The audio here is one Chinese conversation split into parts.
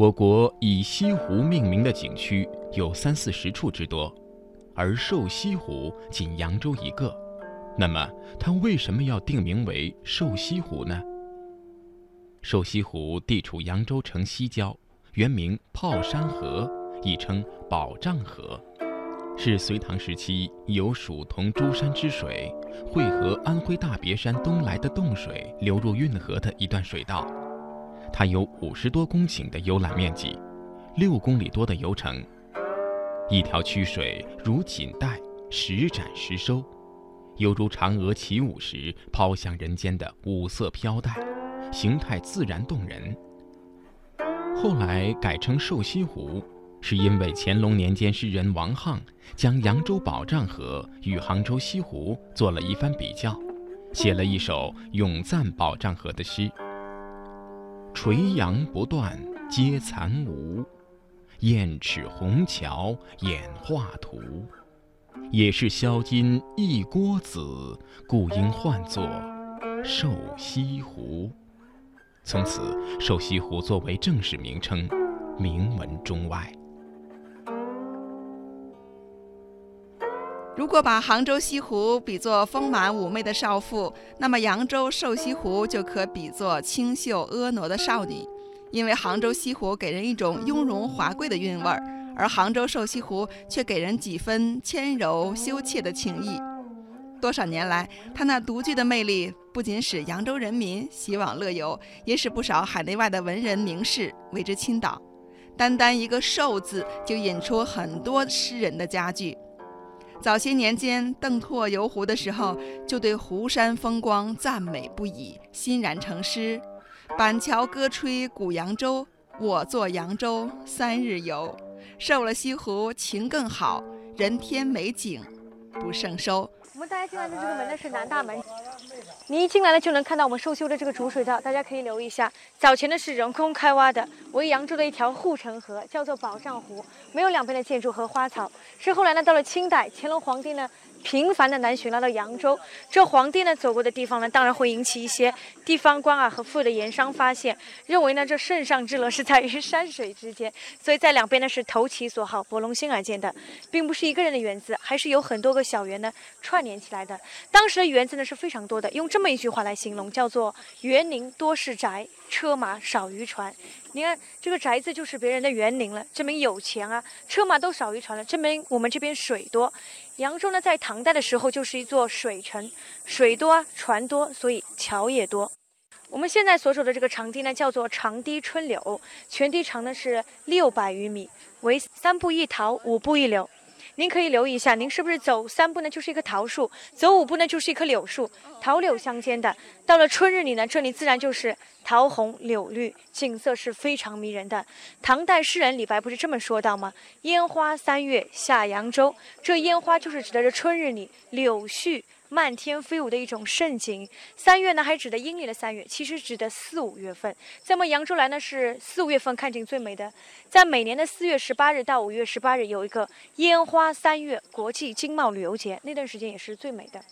我国以西湖命名的景区有三四十处之多，而瘦西湖仅扬州一个。那么，它为什么要定名为瘦西湖呢？瘦西湖地处扬州城西郊，原名炮山河，亦称宝障河，是隋唐时期由蜀同珠山之水汇合安徽大别山东来的洞水流入运河的一段水道。它有五十多公顷的游览面积，六公里多的游程，一条曲水如锦带，时展时收，犹如嫦娥起舞时抛向人间的五色飘带，形态自然动人。后来改称瘦西湖，是因为乾隆年间诗人王沆将扬州宝障河与杭州西湖做了一番比较，写了一首咏赞宝障河的诗。垂杨不断皆残芜，雁齿红桥演画图。也是销金一锅子，故应唤作瘦西湖。从此，瘦西湖作为正式名称，名闻中外。如果把杭州西湖比作丰满妩媚的少妇，那么扬州瘦西湖就可比作清秀婀娜的少女，因为杭州西湖给人一种雍容华贵的韵味儿，而杭州瘦西湖却给人几分纤柔羞怯的情意。多少年来，它那独具的魅力不仅使扬州人民喜往乐游，也使不少海内外的文人名士为之倾倒。单单一个“瘦”字，就引出很多诗人的佳句。早些年间，邓拓游湖的时候，就对湖山风光赞美不已，欣然成诗：“板桥歌吹古扬州，我作扬州三日游。瘦了西湖情更好，人天美景不胜收。”我们大家进来的这个门呢是南大门。你一进来呢，就能看到我们收修的这个主水道，大家可以留意一下。早前呢是人工开挖的，为扬州的一条护城河，叫做宝障湖，没有两边的建筑和花草。是后来呢，到了清代，乾隆皇帝呢。频繁的南巡来到扬州，这皇帝呢走过的地方呢，当然会引起一些地方官啊和富的盐商发现，认为呢这圣上之乐是在于山水之间，所以在两边呢是投其所好，博龙兴而建的，并不是一个人的园子，还是有很多个小园呢串联起来的。当时的园子呢是非常多的，用这么一句话来形容，叫做园林多是宅，车马少于船。你看这个宅子就是别人的园林了，证明有钱啊；车马都少于船了，证明我们这边水多。扬州呢，在唐代的时候就是一座水城，水多啊，船多，所以桥也多。我们现在所走的这个长堤呢，叫做长堤春柳，全堤长呢是六百余米，为三步一桃，五步一柳。您可以留意一下，您是不是走三步呢，就是一棵桃树；走五步呢，就是一棵柳树，桃柳相间的。到了春日里呢，这里自然就是桃红柳绿，景色是非常迷人的。唐代诗人李白不是这么说到吗？烟花三月下扬州，这烟花就是指的这春日里柳絮。漫天飞舞的一种盛景，三月呢还指的阴历的三月，其实指的四五月份。在我们扬州来呢是四五月份看景最美的，在每年的四月十八日到五月十八日有一个烟花三月国际经贸旅游节，那段时间也是最美的。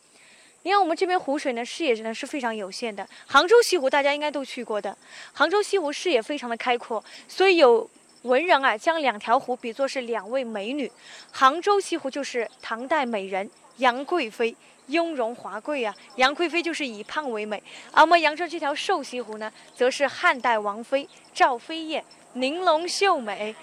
你看我们这边湖水呢视野呢是非常有限的，杭州西湖大家应该都去过的，杭州西湖视野非常的开阔，所以有文人啊将两条湖比作是两位美女，杭州西湖就是唐代美人杨贵妃。雍容华贵啊，杨贵妃就是以胖为美，而我们扬州这条瘦西湖呢，则是汉代王妃赵飞燕，玲珑秀美。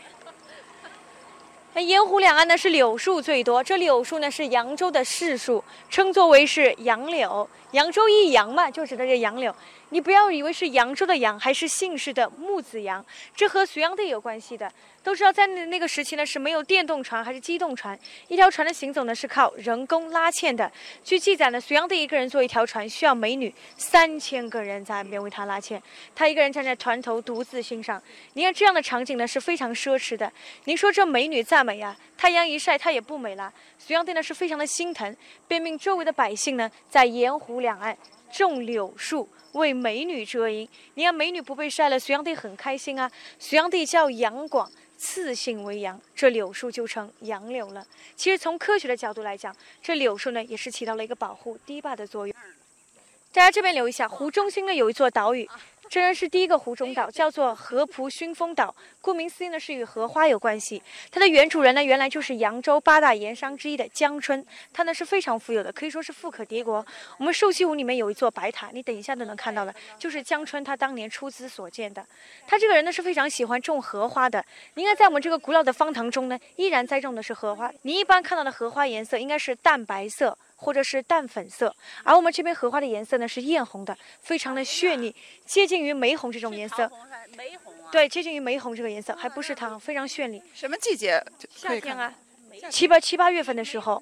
那沿湖两岸呢是柳树最多，这柳树呢是扬州的市树，称作为是杨柳。扬州一杨嘛，就指的这杨柳。你不要以为是扬州的杨，还是姓氏的木子杨，这和隋炀帝有关系的。都知道在那那个时期呢是没有电动船还是机动船，一条船的行走呢是靠人工拉纤的。据记载呢，隋炀帝一个人坐一条船需要美女三千个人在岸边为他拉纤，他一个人站在船头独自欣赏。你看这样的场景呢是非常奢侈的。您说这美女再美呀，太阳一晒她也不美了。隋炀帝呢是非常的心疼，便命周围的百姓呢在沿湖两岸种柳树。为美女遮阴，你看美女不被晒了，隋炀帝很开心啊。隋炀帝叫杨广，次性为杨，这柳树就成杨柳了。其实从科学的角度来讲，这柳树呢也是起到了一个保护堤坝的作用。大家这边留意一下，湖中心呢有一座岛屿，这然是第一个湖中岛，叫做河浦熏风岛。顾名思义呢，是与荷花有关系。它的原主人呢，原来就是扬州八大盐商之一的江春，他呢是非常富有的，可以说是富可敌国。我们瘦西湖里面有一座白塔，你等一下都能看到的，就是江春他当年出资所建的。他这个人呢是非常喜欢种荷花的。应该在我们这个古老的方塘中呢，依然栽种的是荷花。你一般看到的荷花颜色应该是淡白色。或者是淡粉色，而我们这边荷花的颜色呢是艳红的，非常的绚丽，接近于玫红这种颜色。玫红啊。对，接近于玫红这个颜色，还不是糖，非常绚丽。什么季节？夏天啊，七八七八月份的时候。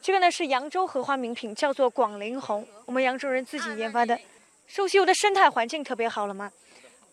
这个呢是扬州荷花名品，叫做广陵红，我们扬州人自己研发的。瘦西湖的生态环境特别好了吗？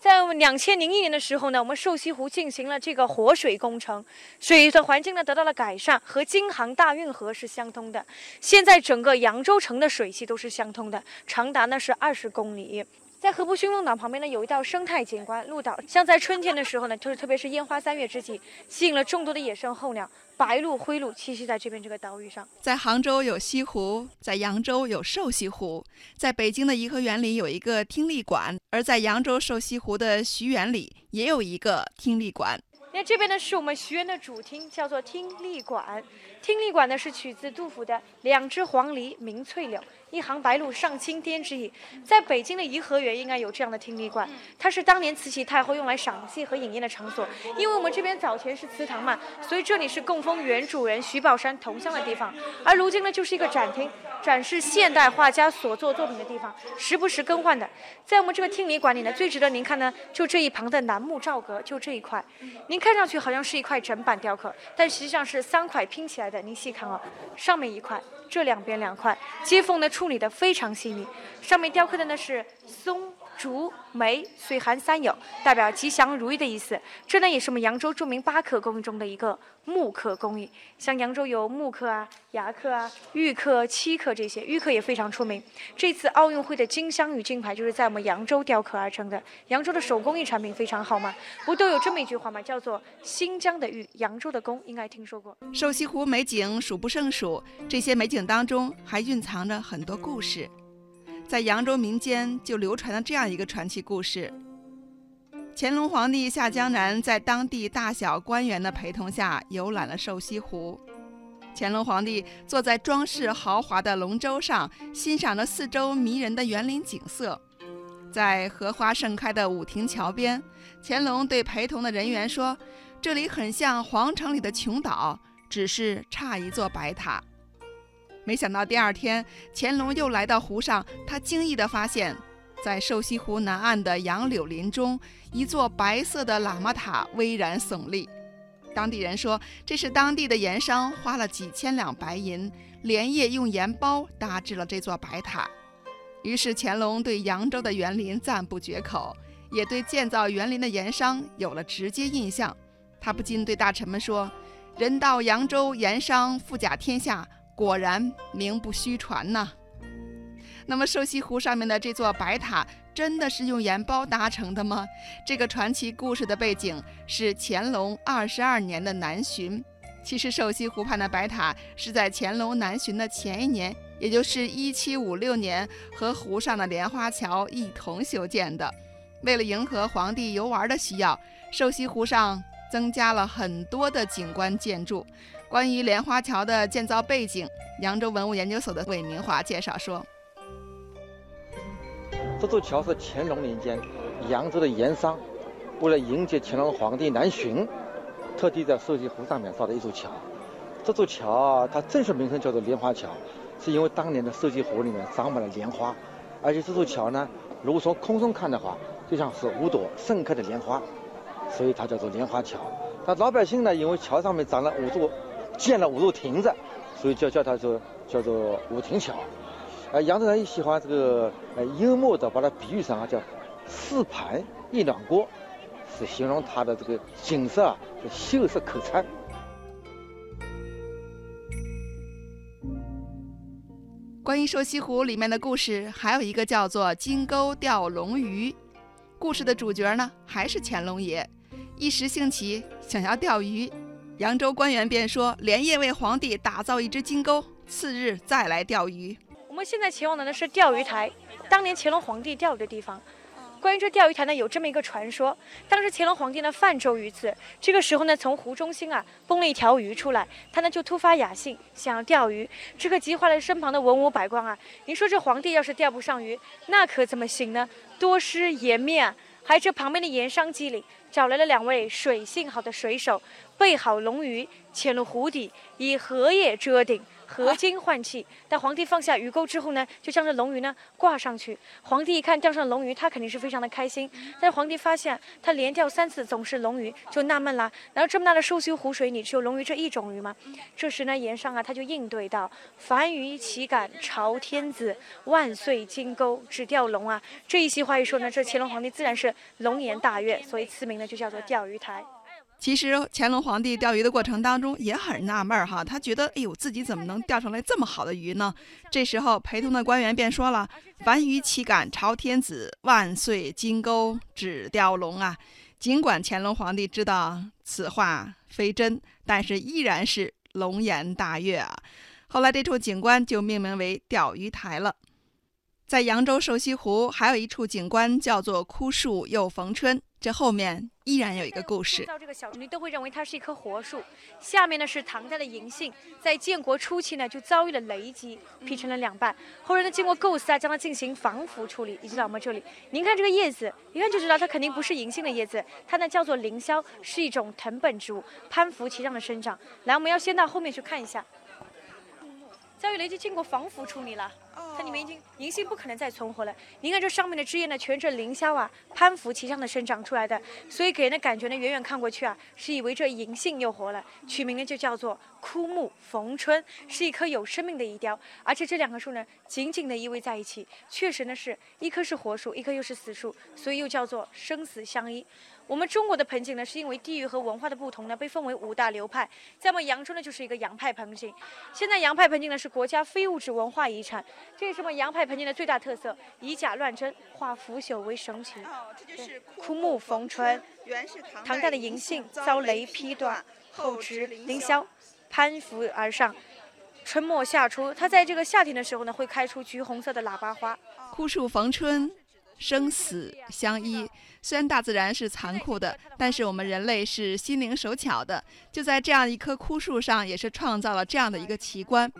在两千零一年的时候呢，我们瘦西湖进行了这个活水工程，水的环境呢得到了改善，和京杭大运河是相通的。现在整个扬州城的水系都是相通的，长达呢是二十公里。在河浦熏风岛旁边呢，有一道生态景观鹭岛，像在春天的时候呢，就是特别是烟花三月之际，吸引了众多的野生候鸟，白鹭、灰鹭栖息在这边这个岛屿上。在杭州有西湖，在扬州有瘦西湖，在北京的颐和园里有一个听力馆，而在扬州瘦西湖的徐园里也有一个听力馆。那这边呢是我们徐园的主厅，叫做听力馆。听力馆呢是取自杜甫的“两只黄鹂鸣翠柳”。一行白鹭上青天之意，在北京的颐和园应该有这样的听力馆，它是当年慈禧太后用来赏戏和饮宴的场所。因为我们这边早前是祠堂嘛，所以这里是供奉原主人徐宝山铜像的地方。而如今呢，就是一个展厅，展示现代画家所作作品的地方，时不时更换的。在我们这个听力馆里呢，最值得您看呢，就这一旁的楠木罩阁，就这一块，您看上去好像是一块整板雕刻，但实际上是三块拼起来的。您细看啊，上面一块。这两边两块接缝呢处理的非常细腻，上面雕刻的呢是松。竹、梅、岁寒三友，代表吉祥如意的意思。这呢也是我们扬州著名八刻工艺中的一个木刻工艺。像扬州有木刻啊、牙刻啊、玉刻、漆刻这些，玉刻也非常出名。这次奥运会的金镶玉金牌就是在我们扬州雕刻而成的。扬州的手工艺产品非常好嘛，不都有这么一句话吗？叫做“新疆的玉，扬州的工”，应该听说过。瘦西湖美景数不胜数，这些美景当中还蕴藏着很多故事。在扬州民间就流传了这样一个传奇故事：乾隆皇帝下江南，在当地大小官员的陪同下游览了瘦西湖。乾隆皇帝坐在装饰豪华的龙舟上，欣赏着四周迷人的园林景色。在荷花盛开的武亭桥边，乾隆对陪同的人员说：“这里很像皇城里的琼岛，只是差一座白塔。”没想到第二天，乾隆又来到湖上，他惊异地发现，在瘦西湖南岸的杨柳林中，一座白色的喇嘛塔巍然耸立。当地人说，这是当地的盐商花了几千两白银，连夜用盐包搭制了这座白塔。于是，乾隆对扬州的园林赞不绝口，也对建造园林的盐商有了直接印象。他不禁对大臣们说：“人到扬州，盐商富甲天下。”果然名不虚传呐。那么瘦西湖上面的这座白塔真的是用盐包搭成的吗？这个传奇故事的背景是乾隆二十二年的南巡。其实瘦西湖畔的白塔是在乾隆南巡的前一年，也就是一七五六年，和湖上的莲花桥一同修建的。为了迎合皇帝游玩的需要，瘦西湖上增加了很多的景观建筑。关于莲花桥的建造背景，扬州文物研究所的韦明华介绍说：“这座桥是乾隆年间扬州的盐商为了迎接乾隆皇帝南巡，特地在瘦西湖上面造的一座桥。这座桥，它正式名称叫做莲花桥，是因为当年的瘦西湖里面长满了莲花，而且这座桥呢，如果从空中看的话，就像是五朵盛开的莲花，所以它叫做莲花桥。那老百姓呢，因为桥上面长了五座。”建了五座亭子，所以叫叫它做叫做五亭桥。呃，扬州人也喜欢这个呃幽默的把它比喻成啊叫四盘一暖锅，是形容它的这个景色啊秀色可餐。关于瘦西湖里面的故事，还有一个叫做金钩钓龙鱼。故事的主角呢，还是乾隆爷，一时兴起想要钓鱼。扬州官员便说：“连夜为皇帝打造一只金钩，次日再来钓鱼。”我们现在前往的呢是钓鱼台，当年乾隆皇帝钓鱼的地方。关于这钓鱼台呢，有这么一个传说：当时乾隆皇帝呢泛舟于此，这个时候呢，从湖中心啊蹦了一条鱼出来，他呢就突发雅兴，想要钓鱼，这可急坏了身旁的文武百官啊！您说这皇帝要是钓不上鱼，那可怎么行呢？多失颜面啊！还这旁边的盐商机灵，找来了两位水性好的水手，备好龙鱼，潜入湖底，以荷叶遮顶。合金换气，但皇帝放下鱼钩之后呢，就将这龙鱼呢挂上去。皇帝一看钓上龙鱼，他肯定是非常的开心。但是皇帝发现他连钓三次总是龙鱼，就纳闷了：难道这么大的寿溪湖水里只有龙鱼这一种鱼吗？这时呢，盐商啊他就应对道：“凡鱼岂敢朝天子？万岁金钩只钓龙啊！”这一席话一说呢，这乾隆皇帝自然是龙颜大悦，所以赐名呢就叫做钓鱼台。其实乾隆皇帝钓鱼的过程当中也很纳闷儿哈，他觉得哎呦自己怎么能钓上来这么好的鱼呢？这时候陪同的官员便说了：“凡鱼岂敢朝天子？万岁金钩只钓龙啊！”尽管乾隆皇帝知道此话非真，但是依然是龙颜大悦啊。后来这处景观就命名为钓鱼台了。在扬州瘦西湖还有一处景观叫做枯树又逢春，这后面依然有一个故事。到这个小你都会认为它是一棵活树。下面呢是唐代的银杏，在建国初期呢就遭遇了雷击，劈成了两半。后人呢经过构思啊，将它进行防腐处理，一直到我们这里。您看这个叶子，一看就知道它肯定不是银杏的叶子，它呢叫做凌霄，是一种藤本植物，攀附其上的生长。来，我们要先到后面去看一下。遭遇雷击，经过防腐处理了。它里面已经银杏不可能再存活了。您看这上面的枝叶呢，全是凌霄啊，攀附其上的生长出来的，所以给人的感觉呢，远远看过去啊，是以为这银杏又活了。取名呢就叫做枯木逢春，是一棵有生命的遗雕。而且这两棵树呢，紧紧的依偎在一起，确实呢是一棵是活树，一棵又是死树，所以又叫做生死相依。我们中国的盆景呢，是因为地域和文化的不同呢，被分为五大流派。在我们扬州呢，就是一个洋派盆景。现在洋派盆景呢是国家非物质文化遗产。这也是我们洋派盆景的最大特色，以假乱真，化腐朽为神奇。这就是枯木逢春。原是唐代的银杏遭雷劈断，后值凌霄，攀附而上。春末夏初，它在这个夏天的时候呢，会开出橘红色的喇叭花。枯树逢春。生死相依，虽然大自然是残酷的，但是我们人类是心灵手巧的，就在这样一棵枯树上，也是创造了这样的一个奇观。